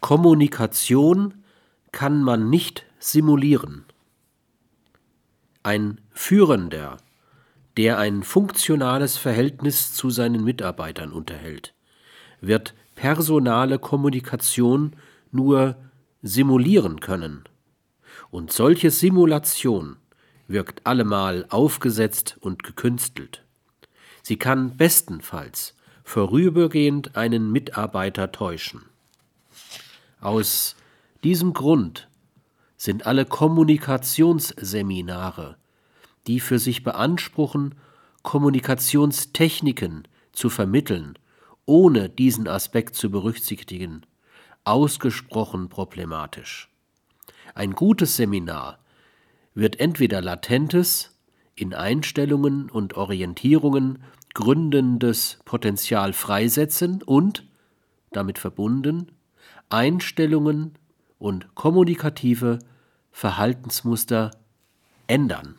Kommunikation kann man nicht simulieren. Ein Führender, der ein funktionales Verhältnis zu seinen Mitarbeitern unterhält, wird personale Kommunikation nur simulieren können. Und solche Simulation wirkt allemal aufgesetzt und gekünstelt. Sie kann bestenfalls vorübergehend einen Mitarbeiter täuschen. Aus diesem Grund sind alle Kommunikationsseminare, die für sich beanspruchen, Kommunikationstechniken zu vermitteln, ohne diesen Aspekt zu berücksichtigen, ausgesprochen problematisch. Ein gutes Seminar wird entweder latentes, in Einstellungen und Orientierungen gründendes Potenzial freisetzen und, damit verbunden, Einstellungen und kommunikative Verhaltensmuster ändern.